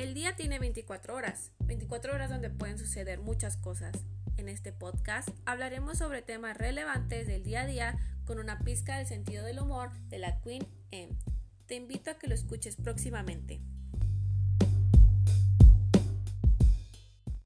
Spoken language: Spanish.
El día tiene 24 horas, 24 horas donde pueden suceder muchas cosas. En este podcast hablaremos sobre temas relevantes del día a día con una pizca del sentido del humor de la Queen M. Te invito a que lo escuches próximamente.